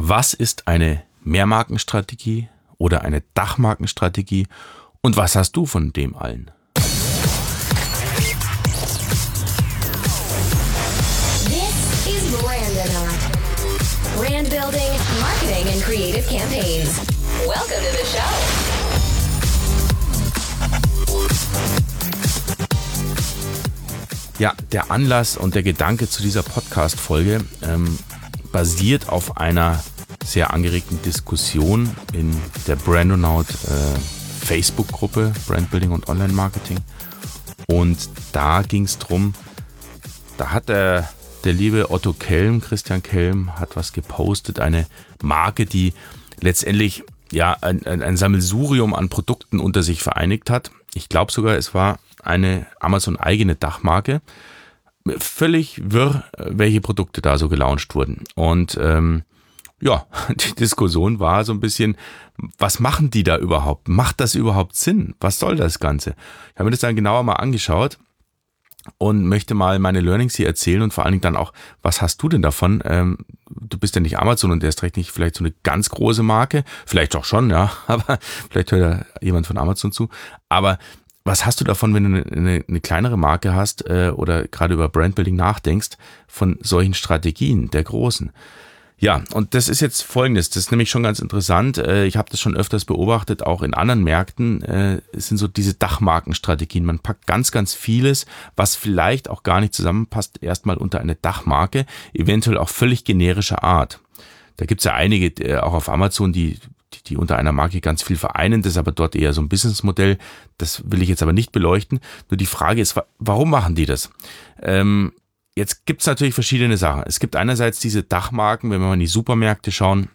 Was ist eine Mehrmarkenstrategie oder eine Dachmarkenstrategie und was hast du von dem allen? This is Brandonaut. Brand building, marketing, and creative campaigns. Welcome to the show. Ja, der Anlass und der Gedanke zu dieser Podcast-Folge ähm, basiert auf einer sehr angeregten Diskussion in der Brandonaut äh, Facebook-Gruppe Brandbuilding und Online-Marketing. Und da ging es drum, da hat der, der liebe Otto Kelm, Christian Kelm, hat was gepostet, eine Marke, die letztendlich ja ein, ein, Sammelsurium an Produkten unter sich vereinigt hat. Ich glaube sogar, es war eine Amazon-eigene Dachmarke völlig wirr, welche Produkte da so gelauncht wurden. Und ähm, ja, die Diskussion war so ein bisschen, was machen die da überhaupt? Macht das überhaupt Sinn? Was soll das Ganze? Ich habe mir das dann genauer mal angeschaut und möchte mal meine Learnings hier erzählen und vor allen Dingen dann auch, was hast du denn davon? Ähm, du bist ja nicht Amazon und erst recht nicht vielleicht so eine ganz große Marke, vielleicht auch schon, ja, aber vielleicht hört ja jemand von Amazon zu. Aber was hast du davon, wenn du eine, eine kleinere Marke hast äh, oder gerade über Brandbuilding nachdenkst, von solchen Strategien der großen? Ja, und das ist jetzt folgendes, das ist nämlich schon ganz interessant. Äh, ich habe das schon öfters beobachtet, auch in anderen Märkten. Äh, sind so diese Dachmarkenstrategien. Man packt ganz, ganz vieles, was vielleicht auch gar nicht zusammenpasst, erstmal unter eine Dachmarke, eventuell auch völlig generischer Art. Da gibt's ja einige, äh, auch auf Amazon, die die, unter einer Marke ganz viel vereinen. Das ist aber dort eher so ein Businessmodell. Das will ich jetzt aber nicht beleuchten. Nur die Frage ist, warum machen die das? Ähm, jetzt gibt es natürlich verschiedene Sachen. Es gibt einerseits diese Dachmarken, wenn wir mal in die Supermärkte schauen,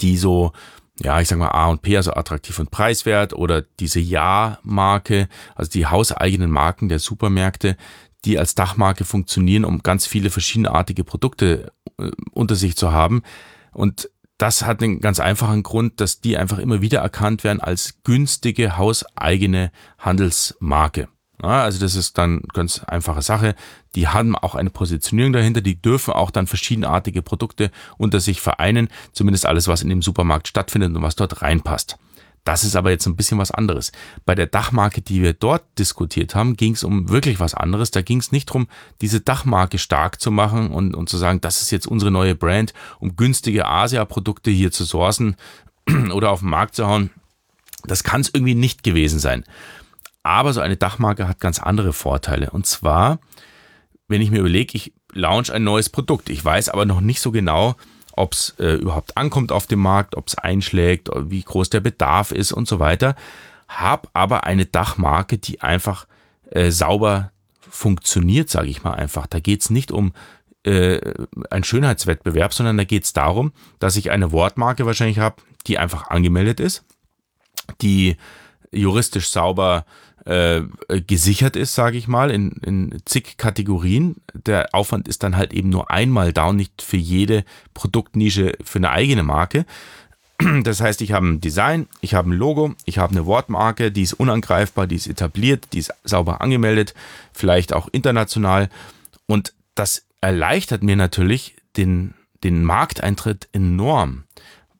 die so ja, ich sag mal A und P, also attraktiv und preiswert oder diese Ja-Marke, also die hauseigenen Marken der Supermärkte, die als Dachmarke funktionieren, um ganz viele verschiedenartige Produkte äh, unter sich zu haben. Und das hat den ganz einfachen Grund, dass die einfach immer wieder erkannt werden als günstige hauseigene Handelsmarke. Ja, also das ist dann ganz einfache Sache. Die haben auch eine Positionierung dahinter. Die dürfen auch dann verschiedenartige Produkte unter sich vereinen. Zumindest alles, was in dem Supermarkt stattfindet und was dort reinpasst. Das ist aber jetzt ein bisschen was anderes. Bei der Dachmarke, die wir dort diskutiert haben, ging es um wirklich was anderes. Da ging es nicht darum, diese Dachmarke stark zu machen und, und zu sagen, das ist jetzt unsere neue Brand, um günstige Asia-Produkte hier zu sourcen oder auf den Markt zu hauen. Das kann es irgendwie nicht gewesen sein. Aber so eine Dachmarke hat ganz andere Vorteile. Und zwar, wenn ich mir überlege, ich launch ein neues Produkt. Ich weiß aber noch nicht so genau, ob es äh, überhaupt ankommt auf dem Markt, ob es einschlägt, wie groß der Bedarf ist und so weiter. Hab aber eine Dachmarke, die einfach äh, sauber funktioniert, sage ich mal einfach. Da geht's nicht um äh, einen Schönheitswettbewerb, sondern da geht's darum, dass ich eine Wortmarke wahrscheinlich habe, die einfach angemeldet ist, die juristisch sauber äh, gesichert ist, sage ich mal, in, in zig Kategorien. Der Aufwand ist dann halt eben nur einmal und nicht für jede Produktnische für eine eigene Marke. Das heißt, ich habe ein Design, ich habe ein Logo, ich habe eine Wortmarke, die ist unangreifbar, die ist etabliert, die ist sauber angemeldet, vielleicht auch international. Und das erleichtert mir natürlich den, den Markteintritt enorm,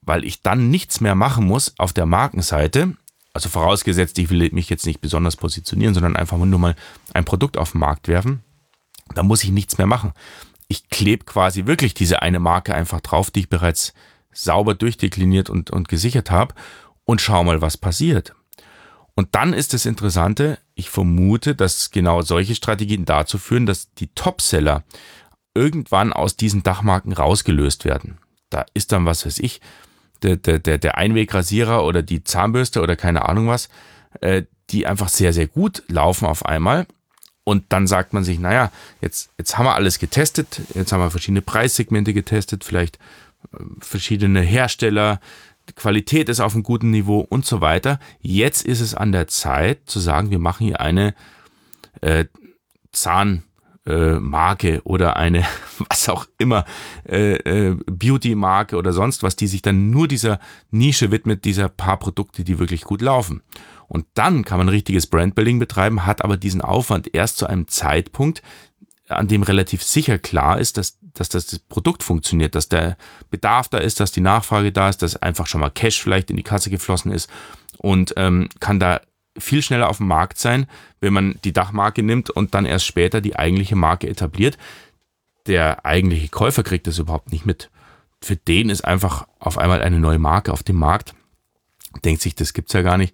weil ich dann nichts mehr machen muss auf der Markenseite, also vorausgesetzt, ich will mich jetzt nicht besonders positionieren, sondern einfach nur mal ein Produkt auf den Markt werfen, da muss ich nichts mehr machen. Ich klebe quasi wirklich diese eine Marke einfach drauf, die ich bereits sauber durchdekliniert und, und gesichert habe und schau mal, was passiert. Und dann ist das Interessante, ich vermute, dass genau solche Strategien dazu führen, dass die Topseller irgendwann aus diesen Dachmarken rausgelöst werden. Da ist dann, was weiß ich, der, der, der, Einwegrasierer oder die Zahnbürste oder keine Ahnung was, äh, die einfach sehr, sehr gut laufen auf einmal. Und dann sagt man sich, naja, jetzt, jetzt haben wir alles getestet, jetzt haben wir verschiedene Preissegmente getestet, vielleicht äh, verschiedene Hersteller, die Qualität ist auf einem guten Niveau und so weiter. Jetzt ist es an der Zeit zu sagen, wir machen hier eine äh, Zahn, äh, Marke oder eine, was auch immer, äh, äh, Beauty-Marke oder sonst was, die sich dann nur dieser Nische widmet, dieser paar Produkte, die wirklich gut laufen. Und dann kann man richtiges Brandbuilding betreiben, hat aber diesen Aufwand erst zu einem Zeitpunkt, an dem relativ sicher klar ist, dass dass das Produkt funktioniert, dass der Bedarf da ist, dass die Nachfrage da ist, dass einfach schon mal Cash vielleicht in die Kasse geflossen ist und ähm, kann da viel schneller auf dem Markt sein, wenn man die Dachmarke nimmt und dann erst später die eigentliche Marke etabliert. Der eigentliche Käufer kriegt das überhaupt nicht mit. Für den ist einfach auf einmal eine neue Marke auf dem Markt. Denkt sich, das gibt's ja gar nicht.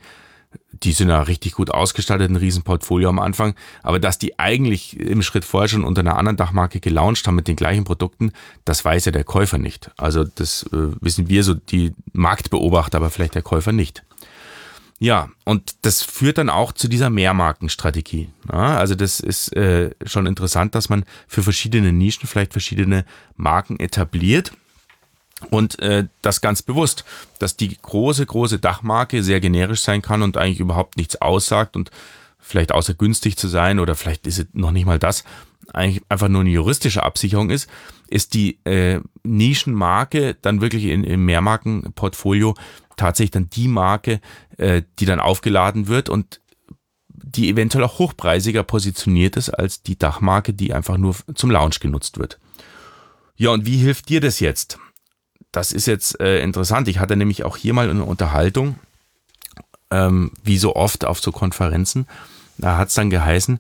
Die sind ja richtig gut ausgestattet, ein Riesenportfolio am Anfang. Aber dass die eigentlich im Schritt vorher schon unter einer anderen Dachmarke gelauncht haben mit den gleichen Produkten, das weiß ja der Käufer nicht. Also das äh, wissen wir so, die Marktbeobachter, aber vielleicht der Käufer nicht. Ja, und das führt dann auch zu dieser Mehrmarkenstrategie. Ja, also das ist äh, schon interessant, dass man für verschiedene Nischen vielleicht verschiedene Marken etabliert. Und äh, das ganz bewusst, dass die große, große Dachmarke sehr generisch sein kann und eigentlich überhaupt nichts aussagt und vielleicht außer günstig zu sein oder vielleicht ist es noch nicht mal das, eigentlich einfach nur eine juristische Absicherung ist, ist die äh, Nischenmarke dann wirklich in, im Mehrmarkenportfolio tatsächlich dann die Marke, äh, die dann aufgeladen wird und die eventuell auch hochpreisiger positioniert ist als die Dachmarke, die einfach nur zum Lounge genutzt wird. Ja, und wie hilft dir das jetzt? Das ist jetzt äh, interessant. Ich hatte nämlich auch hier mal eine Unterhaltung, ähm, wie so oft auf so Konferenzen. Da hat es dann geheißen,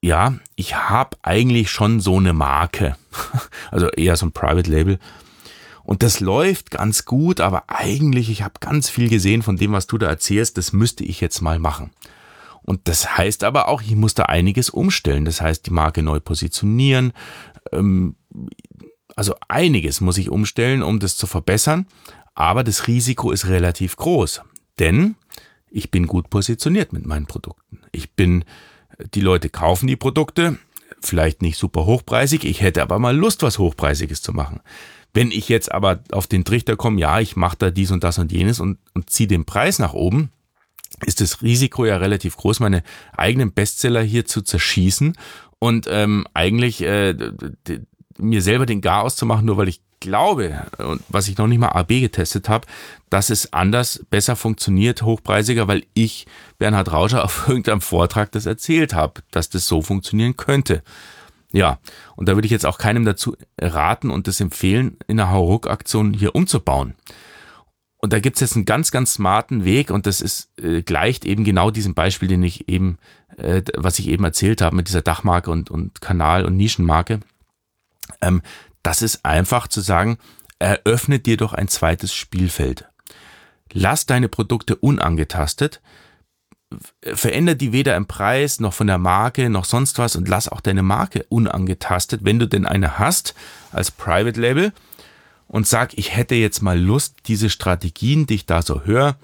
ja, ich habe eigentlich schon so eine Marke, also eher so ein Private Label, und das läuft ganz gut, aber eigentlich, ich habe ganz viel gesehen von dem, was du da erzählst, das müsste ich jetzt mal machen. Und das heißt aber auch, ich muss da einiges umstellen. Das heißt, die Marke neu positionieren. Ähm, also einiges muss ich umstellen, um das zu verbessern. Aber das Risiko ist relativ groß. Denn ich bin gut positioniert mit meinen Produkten. Ich bin, die Leute kaufen die Produkte, vielleicht nicht super hochpreisig. Ich hätte aber mal Lust, was Hochpreisiges zu machen. Wenn ich jetzt aber auf den Trichter komme, ja, ich mache da dies und das und jenes und, und ziehe den Preis nach oben, ist das Risiko ja relativ groß, meine eigenen Bestseller hier zu zerschießen und ähm, eigentlich äh, mir selber den Gar auszumachen, nur weil ich glaube, und was ich noch nicht mal AB getestet habe, dass es anders, besser funktioniert, hochpreisiger, weil ich, Bernhard Rauscher, auf irgendeinem Vortrag das erzählt habe, dass das so funktionieren könnte. Ja, und da würde ich jetzt auch keinem dazu raten und das empfehlen, in der Hauruck-Aktion hier umzubauen. Und da gibt's jetzt einen ganz, ganz smarten Weg und das ist äh, gleicht eben genau diesem Beispiel, den ich eben, äh, was ich eben erzählt habe mit dieser Dachmarke und, und Kanal- und Nischenmarke. Ähm, das ist einfach zu sagen, eröffne dir doch ein zweites Spielfeld. Lass deine Produkte unangetastet, verändert die weder im Preis noch von der Marke noch sonst was und lass auch deine Marke unangetastet, wenn du denn eine hast als Private Label und sag, ich hätte jetzt mal Lust, diese Strategien, die ich da so höre,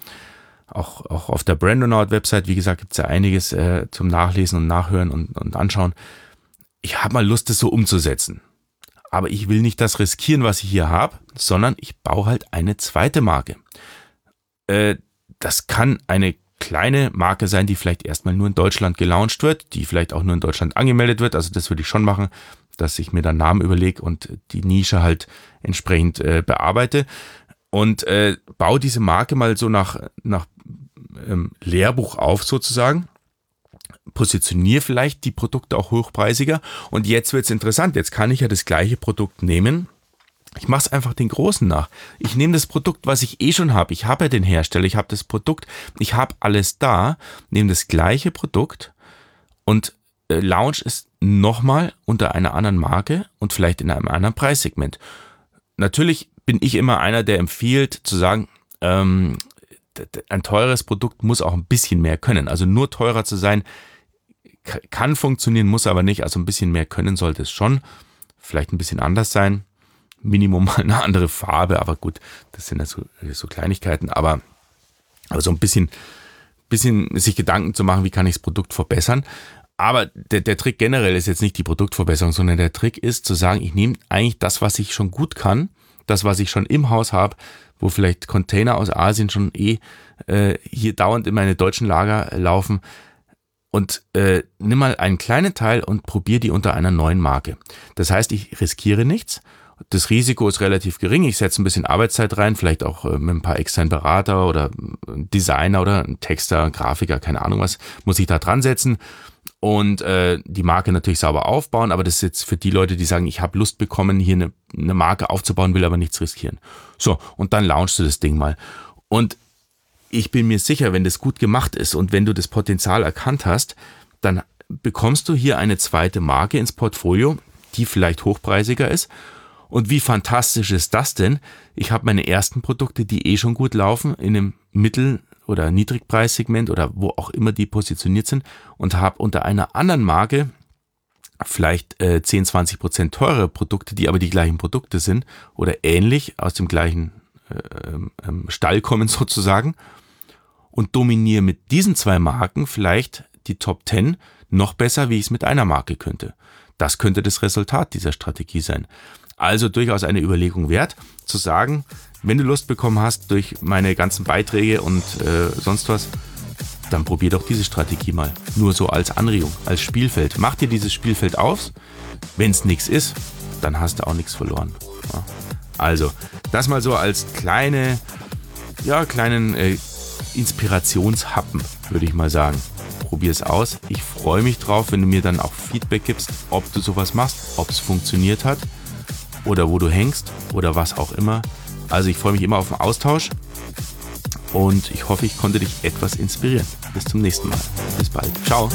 auch, auch auf der Brandonaut Website, wie gesagt, gibt's ja einiges äh, zum Nachlesen und Nachhören und, und Anschauen. Ich habe mal Lust, das so umzusetzen. Aber ich will nicht das riskieren, was ich hier habe, sondern ich baue halt eine zweite Marke. Äh, das kann eine kleine Marke sein, die vielleicht erstmal nur in Deutschland gelauncht wird, die vielleicht auch nur in Deutschland angemeldet wird. Also das würde ich schon machen, dass ich mir dann Namen überlege und die Nische halt entsprechend äh, bearbeite. Und äh, baue diese Marke mal so nach, nach ähm, Lehrbuch auf sozusagen. Positioniere vielleicht die Produkte auch hochpreisiger. Und jetzt wird es interessant. Jetzt kann ich ja das gleiche Produkt nehmen ich mache es einfach den Großen nach. Ich nehme das Produkt, was ich eh schon habe. Ich habe ja den Hersteller, ich habe das Produkt, ich habe alles da, nehme das gleiche Produkt und äh, launch es nochmal unter einer anderen Marke und vielleicht in einem anderen Preissegment. Natürlich bin ich immer einer, der empfiehlt zu sagen, ähm, ein teures Produkt muss auch ein bisschen mehr können. Also nur teurer zu sein kann funktionieren, muss aber nicht. Also ein bisschen mehr können sollte es schon. Vielleicht ein bisschen anders sein. Minimum mal eine andere Farbe, aber gut, das sind ja so, so Kleinigkeiten, aber, aber so ein bisschen, bisschen sich Gedanken zu machen, wie kann ich das Produkt verbessern. Aber der, der Trick generell ist jetzt nicht die Produktverbesserung, sondern der Trick ist zu sagen, ich nehme eigentlich das, was ich schon gut kann, das, was ich schon im Haus habe, wo vielleicht Container aus Asien schon eh äh, hier dauernd in meine deutschen Lager laufen, und äh, nimm mal einen kleinen Teil und probier die unter einer neuen Marke. Das heißt, ich riskiere nichts das Risiko ist relativ gering. Ich setze ein bisschen Arbeitszeit rein, vielleicht auch äh, mit ein paar externen Berater oder Designer oder Texter, Grafiker, keine Ahnung was, muss ich da dran setzen. und äh, die Marke natürlich sauber aufbauen, aber das ist jetzt für die Leute, die sagen, ich habe Lust bekommen, hier eine, eine Marke aufzubauen, will aber nichts riskieren. So, und dann launchst du das Ding mal. Und ich bin mir sicher, wenn das gut gemacht ist und wenn du das Potenzial erkannt hast, dann bekommst du hier eine zweite Marke ins Portfolio, die vielleicht hochpreisiger ist. Und wie fantastisch ist das denn? Ich habe meine ersten Produkte, die eh schon gut laufen, in einem Mittel- oder Niedrigpreissegment oder wo auch immer die positioniert sind und habe unter einer anderen Marke vielleicht äh, 10, 20 Prozent teurere Produkte, die aber die gleichen Produkte sind oder ähnlich aus dem gleichen äh, ähm, Stall kommen sozusagen und dominiere mit diesen zwei Marken vielleicht die Top 10 noch besser, wie ich es mit einer Marke könnte. Das könnte das Resultat dieser Strategie sein. Also durchaus eine Überlegung wert, zu sagen, wenn du Lust bekommen hast durch meine ganzen Beiträge und äh, sonst was, dann probier doch diese Strategie mal. Nur so als Anregung, als Spielfeld. Mach dir dieses Spielfeld auf. Wenn es nichts ist, dann hast du auch nichts verloren. Ja. Also, das mal so als kleine, ja, kleinen äh, Inspirationshappen, würde ich mal sagen. Probier es aus. Ich freue mich drauf, wenn du mir dann auch Feedback gibst, ob du sowas machst, ob es funktioniert hat oder wo du hängst oder was auch immer. Also ich freue mich immer auf den Austausch und ich hoffe, ich konnte dich etwas inspirieren. Bis zum nächsten Mal. Bis bald. Ciao.